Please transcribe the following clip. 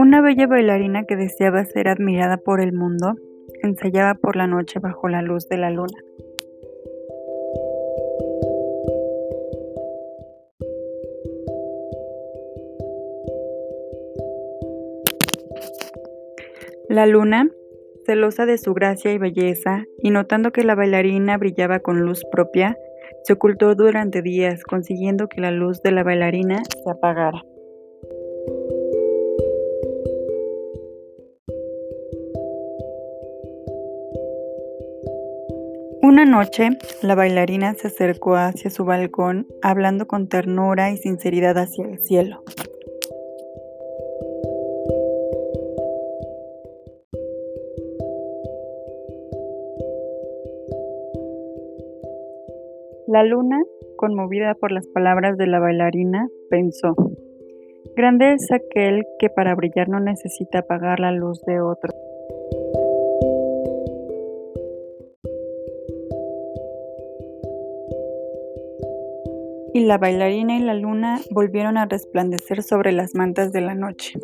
Una bella bailarina que deseaba ser admirada por el mundo ensayaba por la noche bajo la luz de la luna. La luna, celosa de su gracia y belleza, y notando que la bailarina brillaba con luz propia, se ocultó durante días, consiguiendo que la luz de la bailarina se apagara. Una noche, la bailarina se acercó hacia su balcón, hablando con ternura y sinceridad hacia el cielo. La luna, conmovida por las palabras de la bailarina, pensó, Grande es aquel que para brillar no necesita apagar la luz de otro. Y la bailarina y la luna volvieron a resplandecer sobre las mantas de la noche.